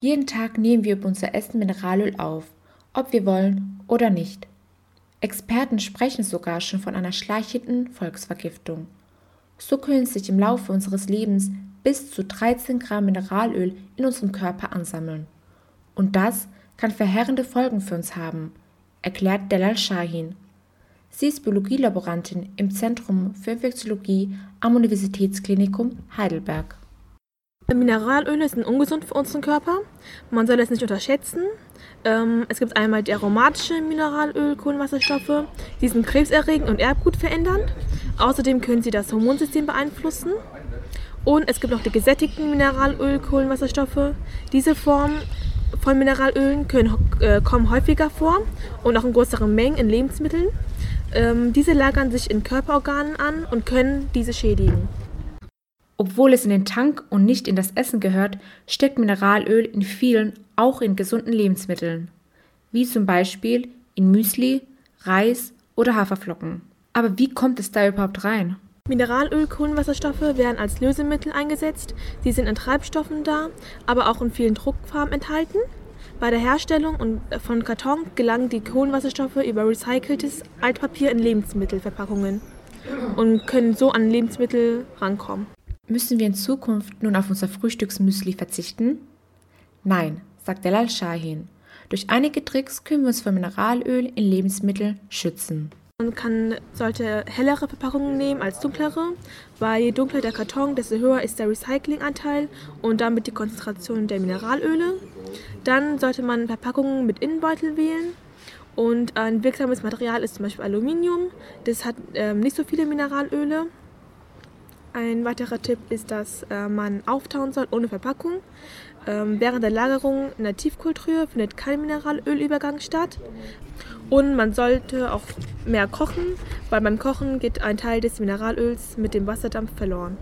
Jeden Tag nehmen wir über unser Essen Mineralöl auf, ob wir wollen oder nicht. Experten sprechen sogar schon von einer schleichenden Volksvergiftung. So können sich im Laufe unseres Lebens bis zu 13 Gramm Mineralöl in unserem Körper ansammeln. Und das kann verheerende Folgen für uns haben, erklärt Delal Shahin. Sie ist Biologielaborantin im Zentrum für Infektiologie am Universitätsklinikum Heidelberg. Mineralöle sind ungesund für unseren Körper. Man soll es nicht unterschätzen. Ähm, es gibt einmal die aromatische Mineralöl, Kohlenwasserstoffe. Die sind krebserregend und erbgutverändernd. Außerdem können sie das Hormonsystem beeinflussen. Und es gibt noch die gesättigten Mineralöl, Kohlenwasserstoffe. Diese Formen von Mineralölen können, äh, kommen häufiger vor und auch in größeren Mengen in Lebensmitteln. Ähm, diese lagern sich in Körperorganen an und können diese schädigen. Obwohl es in den Tank und nicht in das Essen gehört, steckt Mineralöl in vielen, auch in gesunden Lebensmitteln, wie zum Beispiel in Müsli, Reis oder Haferflocken. Aber wie kommt es da überhaupt rein? Mineralöl, Kohlenwasserstoffe werden als Lösemittel eingesetzt. Sie sind in Treibstoffen da, aber auch in vielen Druckfarben enthalten. Bei der Herstellung von Karton gelangen die Kohlenwasserstoffe über recyceltes Altpapier in Lebensmittelverpackungen und können so an Lebensmittel rankommen. Müssen wir in Zukunft nun auf unser Frühstücksmüsli verzichten? Nein, sagt Delal Shahin. Durch einige Tricks können wir uns vor Mineralöl in Lebensmitteln schützen. Man kann, sollte hellere Verpackungen nehmen als dunklere, weil je dunkler der Karton, desto höher ist der Recyclinganteil und damit die Konzentration der Mineralöle. Dann sollte man Verpackungen mit Innenbeutel wählen und ein wirksames Material ist zum Beispiel Aluminium. Das hat ähm, nicht so viele Mineralöle. Ein weiterer Tipp ist, dass äh, man auftauen soll ohne Verpackung. Ähm, während der Lagerung in der Tiefkultur findet kein Mineralölübergang statt. Und man sollte auch mehr kochen, weil beim Kochen geht ein Teil des Mineralöls mit dem Wasserdampf verloren.